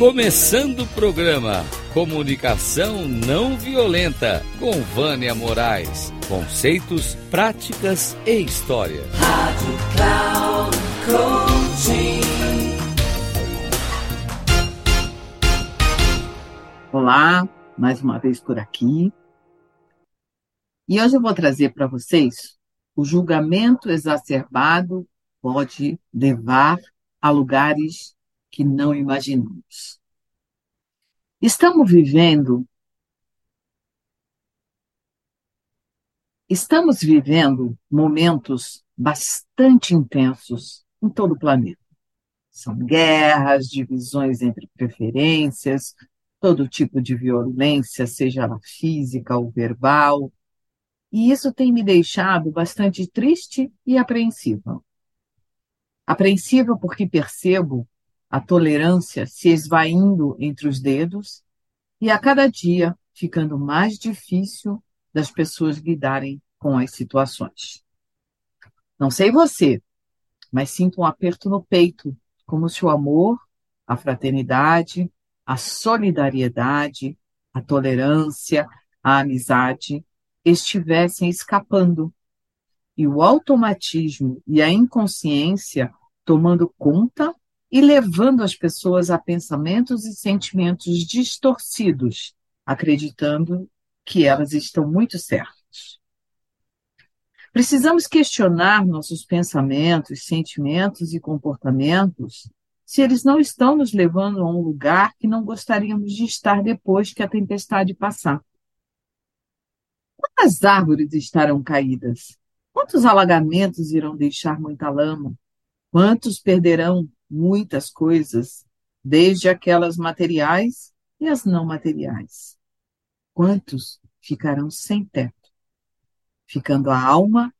Começando o programa Comunicação Não Violenta com Vânia Moraes. Conceitos, práticas e história. Rádio Cloud Coaching. Olá, mais uma vez por aqui. E hoje eu vou trazer para vocês o julgamento exacerbado pode levar a lugares que não imaginamos. Estamos vivendo Estamos vivendo momentos bastante intensos em todo o planeta. São guerras, divisões entre preferências, todo tipo de violência, seja ela física ou verbal. E isso tem me deixado bastante triste e apreensiva. Apreensiva porque percebo a tolerância se esvaindo entre os dedos e a cada dia ficando mais difícil das pessoas lidarem com as situações. Não sei você, mas sinto um aperto no peito, como se o amor, a fraternidade, a solidariedade, a tolerância, a amizade estivessem escapando e o automatismo e a inconsciência tomando conta e levando as pessoas a pensamentos e sentimentos distorcidos, acreditando que elas estão muito certas. Precisamos questionar nossos pensamentos, sentimentos e comportamentos se eles não estão nos levando a um lugar que não gostaríamos de estar depois que a tempestade passar. Quantas árvores estarão caídas? Quantos alagamentos irão deixar muita lama? Quantos perderão muitas coisas, desde aquelas materiais e as não materiais. Quantos ficarão sem teto, ficando a alma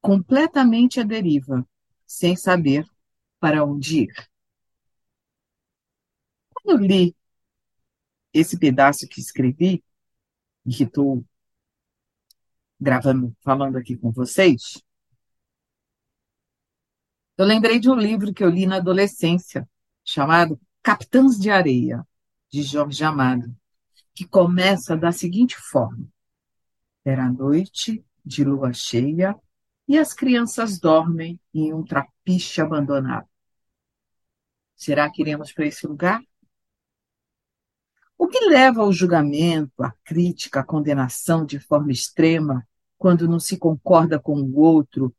completamente à deriva, sem saber para onde ir? Quando eu li esse pedaço que escrevi, e que estou gravando, falando aqui com vocês, eu lembrei de um livro que eu li na adolescência, chamado Capitães de Areia, de Jorge Amado, que começa da seguinte forma: Era noite de lua cheia e as crianças dormem em um trapiche abandonado. Será que iremos para esse lugar? O que leva ao julgamento, à crítica, à condenação de forma extrema, quando não se concorda com o outro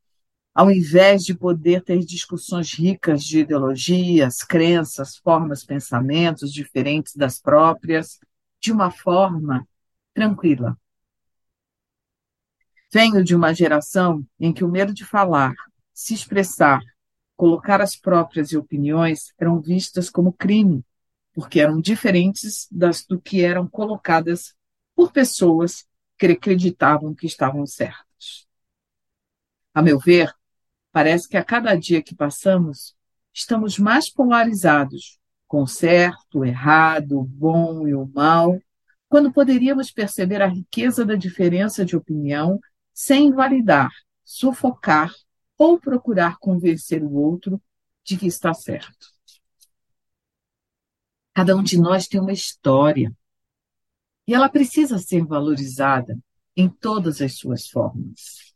ao invés de poder ter discussões ricas de ideologias, crenças, formas, pensamentos diferentes das próprias, de uma forma tranquila. Venho de uma geração em que o medo de falar, se expressar, colocar as próprias opiniões eram vistas como crime, porque eram diferentes das do que eram colocadas por pessoas que acreditavam que estavam certas. A meu ver, Parece que a cada dia que passamos, estamos mais polarizados, com o certo, o errado, o bom e o mal, quando poderíamos perceber a riqueza da diferença de opinião sem invalidar, sufocar ou procurar convencer o outro de que está certo. Cada um de nós tem uma história e ela precisa ser valorizada em todas as suas formas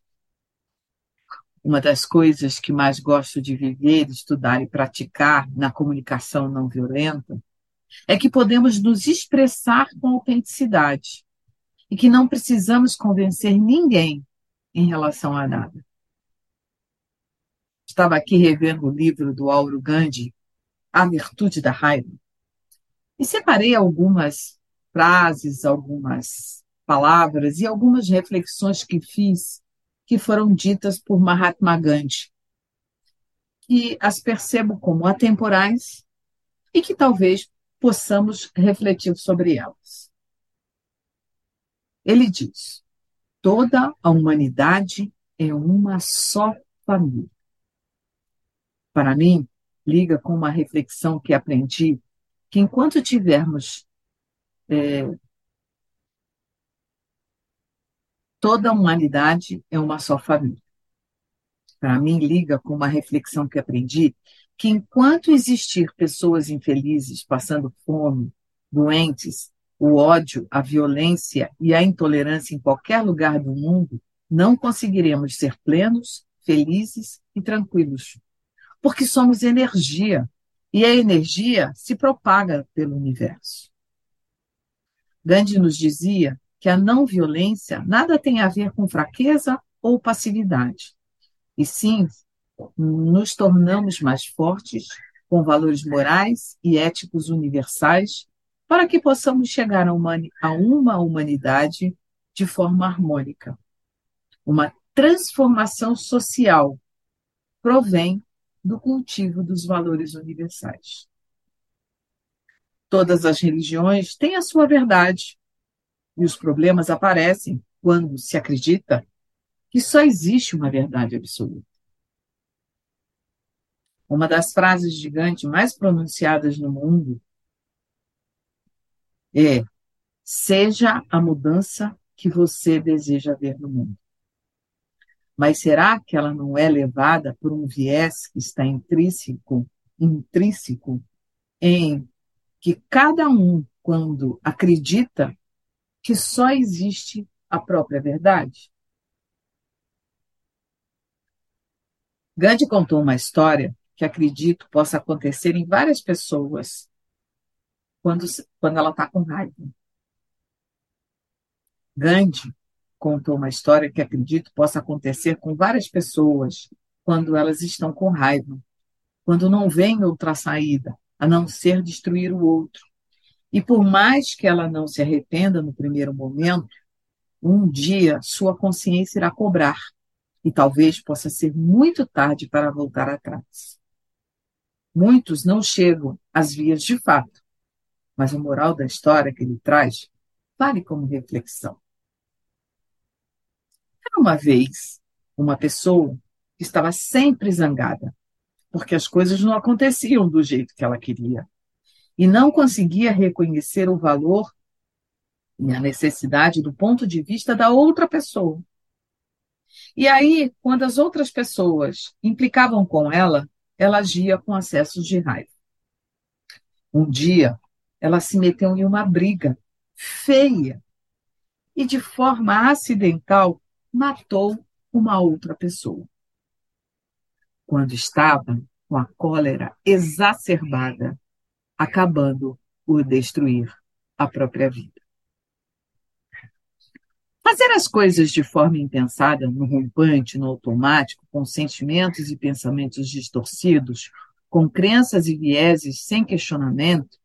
uma das coisas que mais gosto de viver, estudar e praticar na comunicação não violenta é que podemos nos expressar com autenticidade e que não precisamos convencer ninguém em relação a nada. Estava aqui revendo o livro do Auro Gandhi, A Virtude da Raiva, e separei algumas frases, algumas palavras e algumas reflexões que fiz que foram ditas por Mahatma Gandhi, que as percebo como atemporais e que talvez possamos refletir sobre elas. Ele diz: toda a humanidade é uma só família. Para mim, liga com uma reflexão que aprendi que enquanto tivermos é, toda a humanidade é uma só família. Para mim, liga com uma reflexão que aprendi que enquanto existir pessoas infelizes passando fome, doentes, o ódio, a violência e a intolerância em qualquer lugar do mundo, não conseguiremos ser plenos, felizes e tranquilos. Porque somos energia, e a energia se propaga pelo universo. Gandhi nos dizia que a não violência nada tem a ver com fraqueza ou passividade, e sim nos tornamos mais fortes, com valores morais e éticos universais, para que possamos chegar a uma humanidade de forma harmônica. Uma transformação social provém do cultivo dos valores universais. Todas as religiões têm a sua verdade, e os problemas aparecem quando se acredita que só existe uma verdade absoluta. Uma das frases gigantes mais pronunciadas no mundo é: seja a mudança que você deseja ver no mundo. Mas será que ela não é levada por um viés que está intrínseco, intrínseco em que cada um, quando acredita que só existe a própria verdade? Gandhi contou uma história que acredito possa acontecer em várias pessoas quando, quando ela está com raiva. Gandhi contou uma história que acredito possa acontecer com várias pessoas quando elas estão com raiva, quando não vem outra saída a não ser destruir o outro. E por mais que ela não se arrependa no primeiro momento, um dia sua consciência irá cobrar e talvez possa ser muito tarde para voltar atrás. Muitos não chegam às vias de fato, mas a moral da história que ele traz vale como reflexão. Era uma vez uma pessoa que estava sempre zangada, porque as coisas não aconteciam do jeito que ela queria, e não conseguia reconhecer o valor e a necessidade do ponto de vista da outra pessoa. E aí, quando as outras pessoas implicavam com ela, ela agia com acessos de raiva. Um dia, ela se meteu em uma briga feia e, de forma acidental, matou uma outra pessoa. Quando estava com a cólera exacerbada, acabando por destruir a própria vida. Fazer as coisas de forma impensada, no rompante, no automático, com sentimentos e pensamentos distorcidos, com crenças e vieses sem questionamento,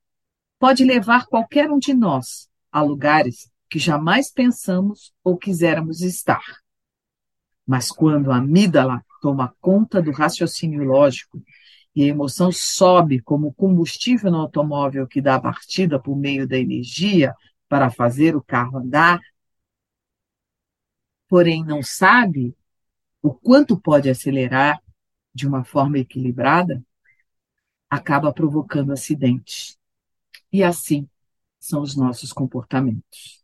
pode levar qualquer um de nós a lugares que jamais pensamos ou quiséramos estar. Mas quando a amígdala toma conta do raciocínio lógico e a emoção sobe como combustível no automóvel que dá a partida por meio da energia para fazer o carro andar, porém não sabe o quanto pode acelerar de uma forma equilibrada, acaba provocando acidentes. E assim são os nossos comportamentos.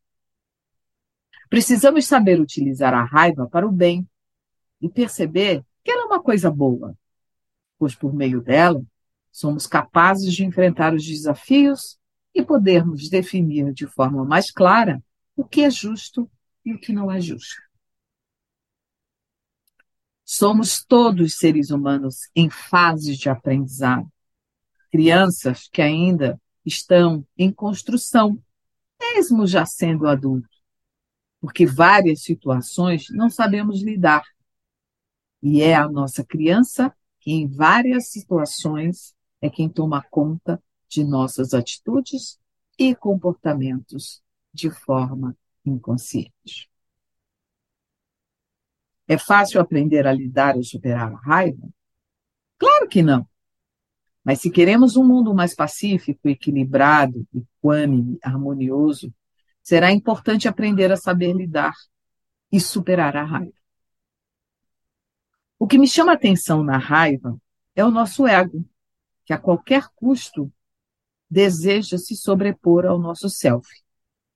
Precisamos saber utilizar a raiva para o bem e perceber que ela é uma coisa boa, pois por meio dela somos capazes de enfrentar os desafios e podermos definir de forma mais clara o que é justo e o que não é justo. Somos todos seres humanos em fases de aprendizado. Crianças que ainda estão em construção, mesmo já sendo adultos, porque várias situações não sabemos lidar. E é a nossa criança que, em várias situações, é quem toma conta de nossas atitudes e comportamentos de forma inconsciente. É fácil aprender a lidar ou superar a raiva? Claro que não. Mas se queremos um mundo mais pacífico, equilibrado, equânime, harmonioso, será importante aprender a saber lidar e superar a raiva. O que me chama a atenção na raiva é o nosso ego, que a qualquer custo deseja se sobrepor ao nosso self,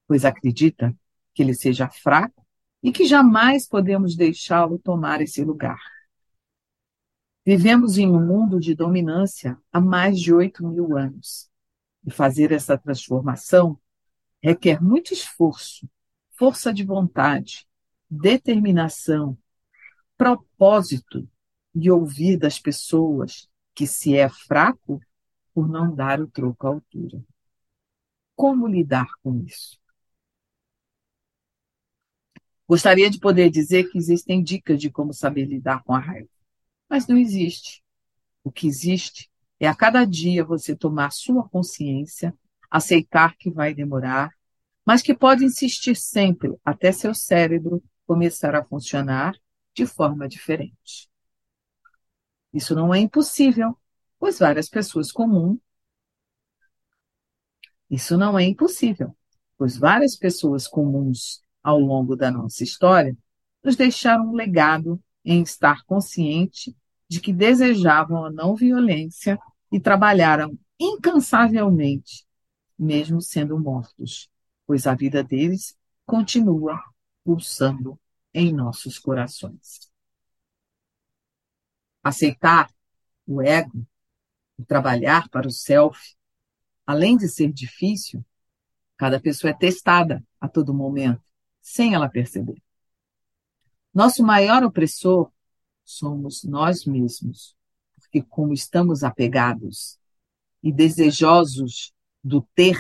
pois acredita que ele seja fraco e que jamais podemos deixá-lo tomar esse lugar. Vivemos em um mundo de dominância há mais de 8 mil anos. E fazer essa transformação requer muito esforço, força de vontade, determinação, propósito e ouvir das pessoas que se é fraco por não dar o troco à altura. Como lidar com isso? Gostaria de poder dizer que existem dicas de como saber lidar com a raiva, mas não existe. O que existe é a cada dia você tomar sua consciência, aceitar que vai demorar, mas que pode insistir sempre até seu cérebro começar a funcionar de forma diferente. Isso não é impossível, pois várias pessoas comuns. Isso não é impossível, pois várias pessoas comuns ao longo da nossa história nos deixaram um legado em estar consciente de que desejavam a não violência e trabalharam incansavelmente, mesmo sendo mortos, pois a vida deles continua pulsando em nossos corações. Aceitar o ego, o trabalhar para o self, além de ser difícil, cada pessoa é testada a todo momento, sem ela perceber. Nosso maior opressor somos nós mesmos, porque, como estamos apegados e desejosos do ter,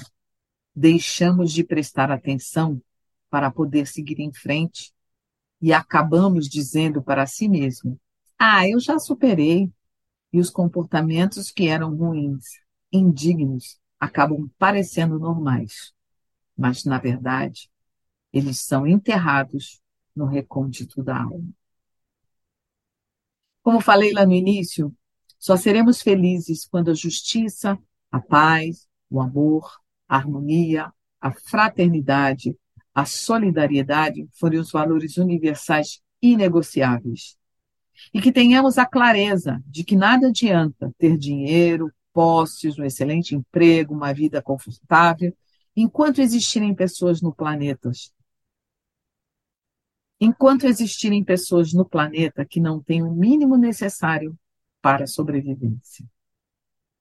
deixamos de prestar atenção para poder seguir em frente e acabamos dizendo para si mesmo: Ah, eu já superei. E os comportamentos que eram ruins, indignos, acabam parecendo normais. Mas, na verdade, eles são enterrados no recôndito da alma. Como falei lá no início, só seremos felizes quando a justiça, a paz, o amor, a harmonia, a fraternidade, a solidariedade forem os valores universais inegociáveis. E que tenhamos a clareza de que nada adianta ter dinheiro, posses, um excelente emprego, uma vida confortável, enquanto existirem pessoas no planeta. Enquanto existirem pessoas no planeta que não têm o mínimo necessário para a sobrevivência.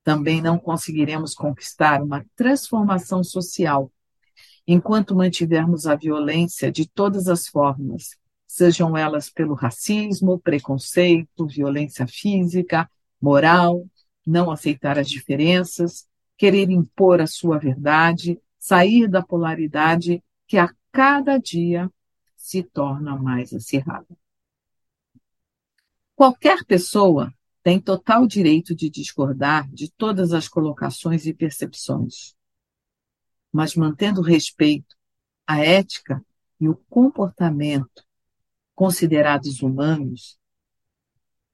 Também não conseguiremos conquistar uma transformação social enquanto mantivermos a violência de todas as formas, sejam elas pelo racismo, preconceito, violência física, moral, não aceitar as diferenças, querer impor a sua verdade, sair da polaridade que a cada dia se torna mais acirrada. Qualquer pessoa tem total direito de discordar de todas as colocações e percepções mas mantendo o respeito, a ética e o comportamento considerados humanos,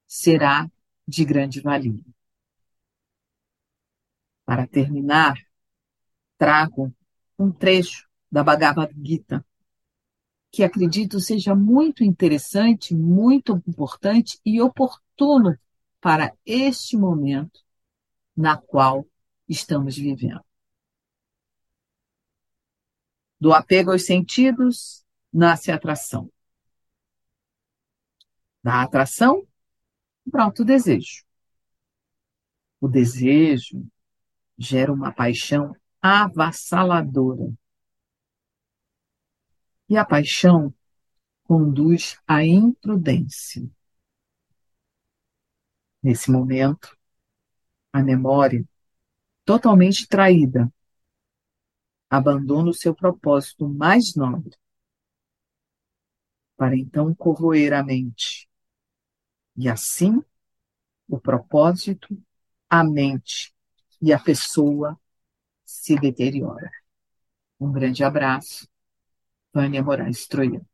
será de grande valia. Para terminar, trago um trecho da Bhagavad Gita, que acredito seja muito interessante, muito importante e oportuno para este momento na qual estamos vivendo. Do apego aos sentidos nasce a atração. Da atração, pronto o desejo. O desejo gera uma paixão avassaladora. E a paixão conduz à imprudência. Nesse momento, a memória, totalmente traída, abandona o seu propósito mais nobre, para então corroer a mente. E assim, o propósito, a mente e a pessoa se deteriora. Um grande abraço, Vânia Moraes Troiano.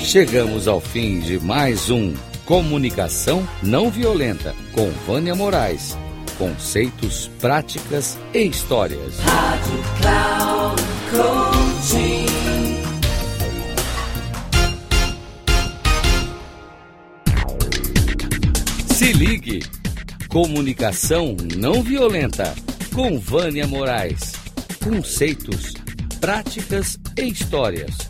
Chegamos ao fim de mais um Comunicação Não Violenta, com Vânia Moraes. Conceitos, práticas e histórias. Rádio Cloud Coaching. Se ligue. Comunicação Não Violenta, com Vânia Moraes. Conceitos, práticas e histórias